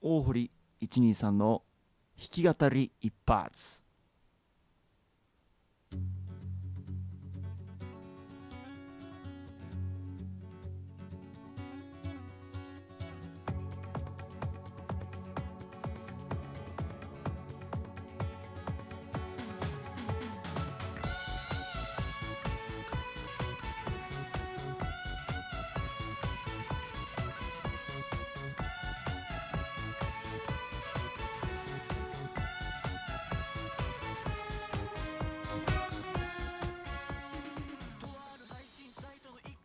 大堀123の弾き語り一発。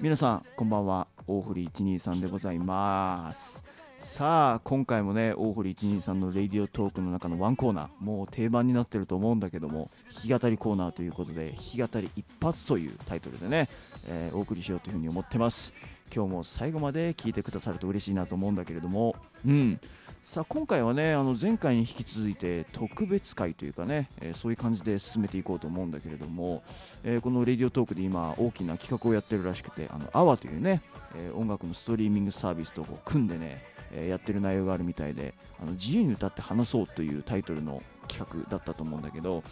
皆さんこんばんは。大堀123でございます。さあ今回もね大堀123のレディオトークの中のワンコーナーもう定番になってると思うんだけども弾き語りコーナーということで弾き語り一発というタイトルでね、えー、お送りしようというふうに思ってます。今日も最後まで聞いてくださると嬉しいなと思うんだけれどもうん。さあ今回はねあの前回に引き続いて特別会というかね、えー、そういう感じで進めていこうと思うんだけれども、えー、このレディオトークで今大きな企画をやってるらしくてあの AWA というね、えー、音楽のストリーミングサービスとこう組んでね、えやってる内容があるみたいであの自由に歌って話そうというタイトルの企画だったと思うんだけど、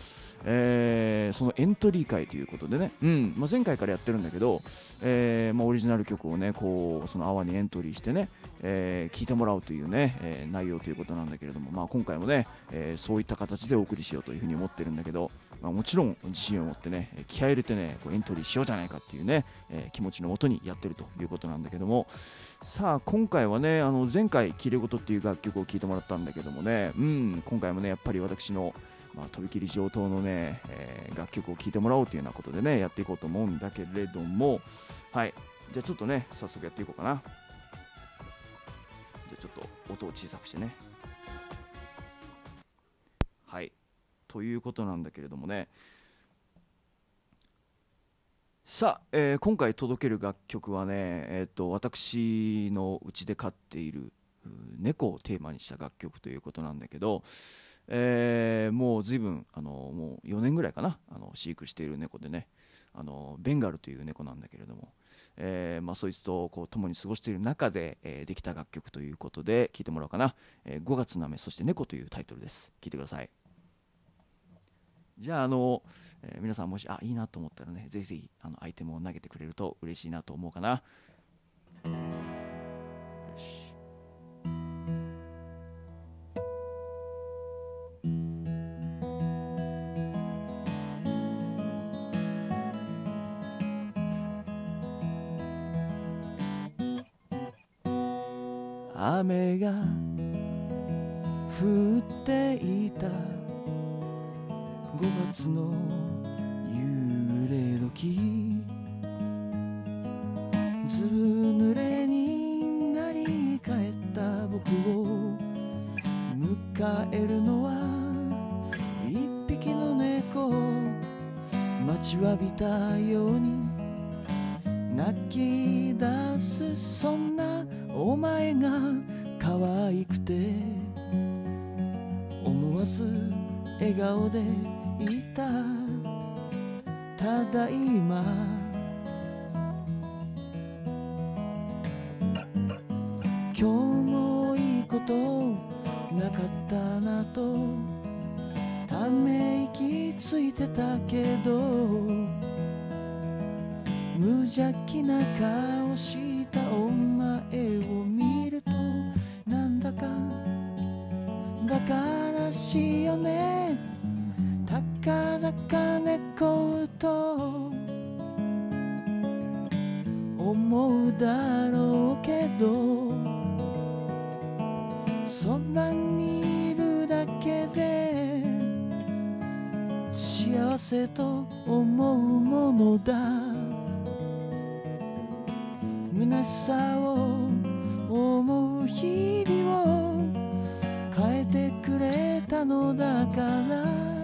えー、そのエントリー会ということでね、うん。まあ、前回からやってるんだけど、えーまあ、オリジナル曲をねこうその泡にエントリーしてね、えー、聞いてもらうというね、えー、内容ということなんだけれども、まあ、今回もね、えー、そういった形でお送りしようというふうに思ってるんだけど、まあ、もちろん自信を持ってね気合入れてねこうエントリーしようじゃないかっていうね、えー、気持ちのもとにやってるということなんだけども。さあ今回はねあの前回「きれごと」っていう楽曲を聴いてもらったんだけどもね、うん、今回もねやっぱり私のまあ、とびきり上等のね、えー、楽曲を聴いてもらおうというようなことでねやっていこうと思うんだけれども。はいじゃあちょっとね早速やっていこうかな。じゃあちょっと音を小さくしてね。ということなんだけれどもね。さあ、えー、今回届ける楽曲はね、えーと、私のうちで飼っている猫をテーマにした楽曲ということなんだけど、えー、もう随分あのもう4年ぐらいかなあの飼育している猫でねあのベンガルという猫なんだけれども、えー、まあ、そいつとこう共に過ごしている中で、えー、できた楽曲ということで聴いてもらおうかな「え5月の雨そして猫」というタイトルです。聴いてください。じゃああの、え皆さんもしあいいなと思ったらねぜひぜひあのアイテムを投げてくれると嬉しいなと思うかな。雨が降っていた5月の夕暮れ時。ずぶ濡れになり帰った僕を。迎えるのは一匹の猫。待ちわびたように。泣き出すそんなお前が可愛くて。思わず笑顔で。いた。ただいま。今日もいいことなかったなと。ため息ついてたけど。無邪気な顔したお前を見ると。なんだか馬鹿らしいよね。たかだか猫と思うだろうけどそばにいるだけで幸せと思うものだ。虚しさを思う日々を変えてくれたのだから。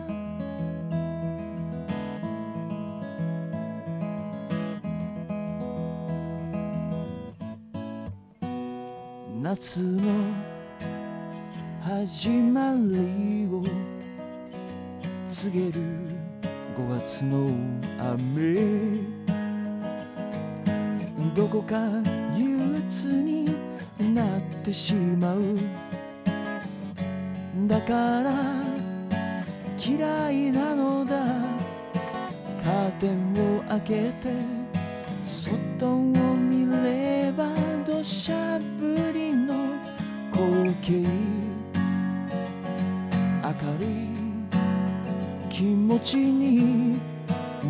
夏の始まりを告げる5月の雨どこか憂鬱になってしまう。だから嫌いなのだ。カーテンを開けて外を見れば土砂降りの光景明るい気持ちに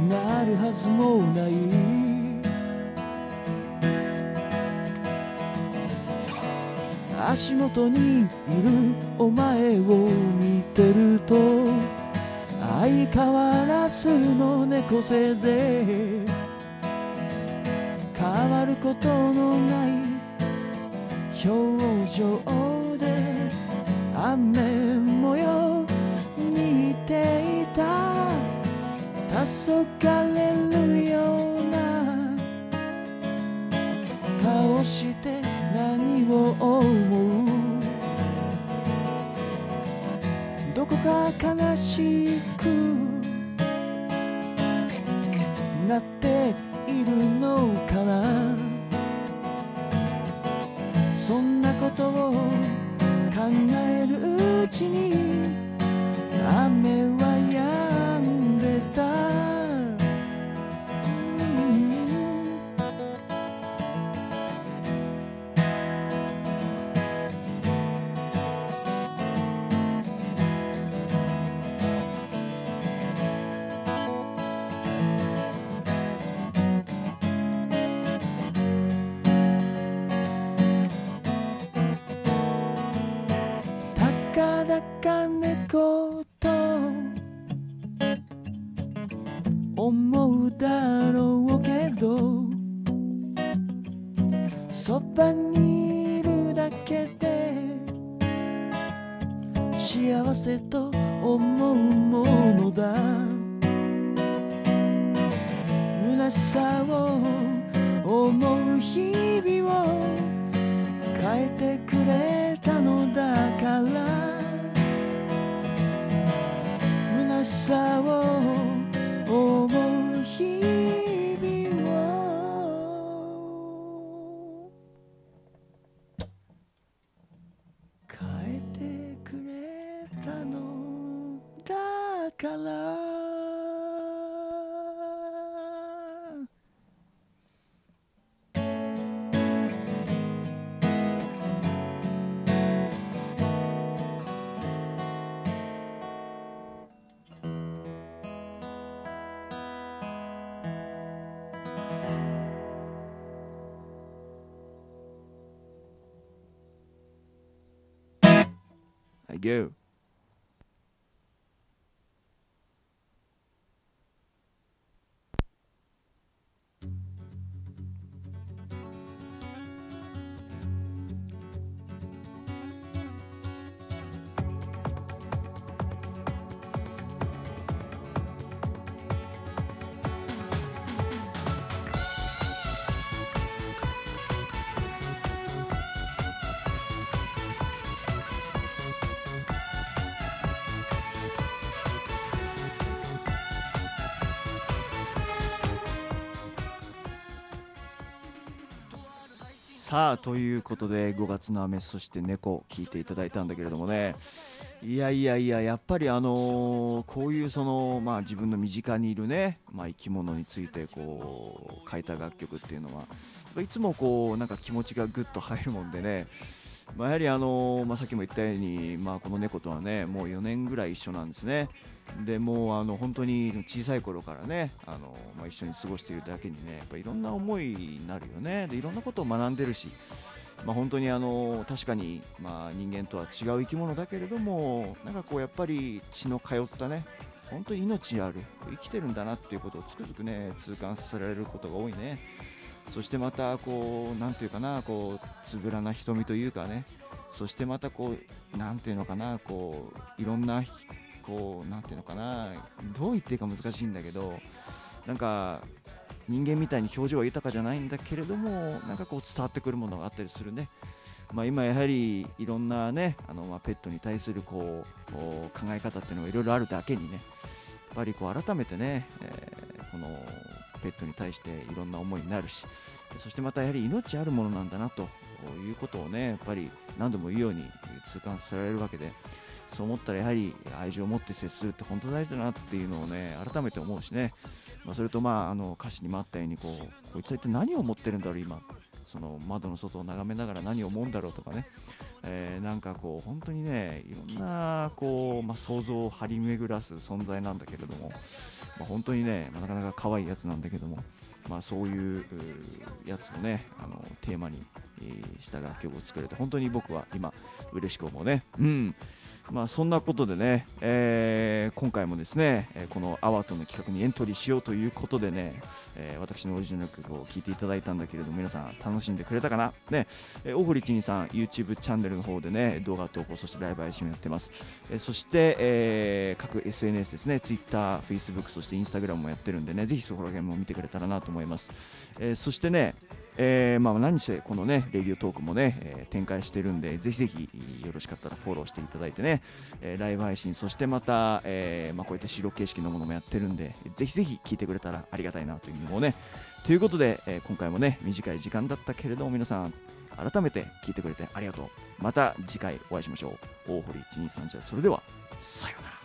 なるはずもない。足元にいるお前を見てると相変わらずの猫背で変わることのない表情。雨模様見ていた。黄昏るような顔して何を思う？どこか悲しくなっているのかな？そんなことをえるうちに雨はそばにいるだけで幸せと思うものだ。虚しさを思う日々を変えてくれたのだから。虚しさをはい、さあということで5月の雨そして猫聞いていただいたんだけれどもね。いやいやいややっぱりあのーこういうそのまあ自分の身近にいるねまあ生き物についてこう書いた楽曲っていうのはいつもこうなんか気持ちがぐっと入るもんでね。まあ、やはりあのーまあ、さっきも言ったように、まあ、この猫とはねもう4年ぐらい一緒なんですね。でもうあの本当に小さい頃からねあの、まあ、一緒に過ごしているだけにねやっぱいろんな思いになるよね。でいろんなことを学んでるし、まあ、本当にあの確かに、まあ、人間とは違う生き物だけれどもなんかこうやっぱり血の通ったね本当に命ある生きてるんだなっていうことをつくづくね痛感させられることが多いね。そしてまたこうなんていうかなこうつぶらな瞳というかねそしてまたこうなんていうのかなこういろんなこうなんていうのかなどう言っていいか難しいんだけどなんか人間みたいに表情は豊かじゃないんだけれどもなんかこう伝わってくるものがあったりするね。まあ、今やはりいろんなねあのまあペットに対するこう考え方っていうのがいろいろあるだけにねやっぱりこう改めてね、えこのペットに対していろんな思いになるしそしてまたやはり命あるものなんだなということをねやっぱり何度も言うように痛感させられるわけでそう思ったらやはり愛情を持って接するって本当大事だなっていうのをね改めて思うしね、まあ、それとまああの歌詞にもあったようにこうこいつは一体何を思ってるんだろう今その窓の外を眺めながら何を思うんだろうとかね、えー、なんかこう本当にねいろんなこう、まあ、想像を張り巡らす存在なんだけれども、まあ、本当にね、まあ、なかなか可愛いやつなんだけども、まあ、そういうやつをねあのテーマにした楽曲を作れて本当に僕は今嬉しく思うね。うん。まあ、そんなことでね、えー、今回もですねえ、このアワートの企画にエントリーしようということでね、えー、私のオリジナル曲を聴いていただいたんだけれども、皆さん楽しんでくれたかな？ね、えー、大堀ちにさん、YouTube チャンネルの方でね、動画投稿、そしてライブ配信をやってます。えー、そして、えー、各 SNS ですね、Twitter、Facebook、そして Instagram もやってるんでね、ぜひそこら辺も見てくれたらなと思います。えー、そしてね、えー、まあ、何してこのねレディオトークもね、えー、展開してるんでぜひぜひよろしかったらフォローしていただいてね、えー、ライブ配信そしてまた、えまあ、こういった白形式のものもやってるんでぜひぜひ聞いてくれたらありがたいなというふうに思うね。ということで、え今回もね短い時間だったけれども皆さん改めて聞いてくれてありがとう。また次回お会いしましょう。大堀123じゃそれではさようなら。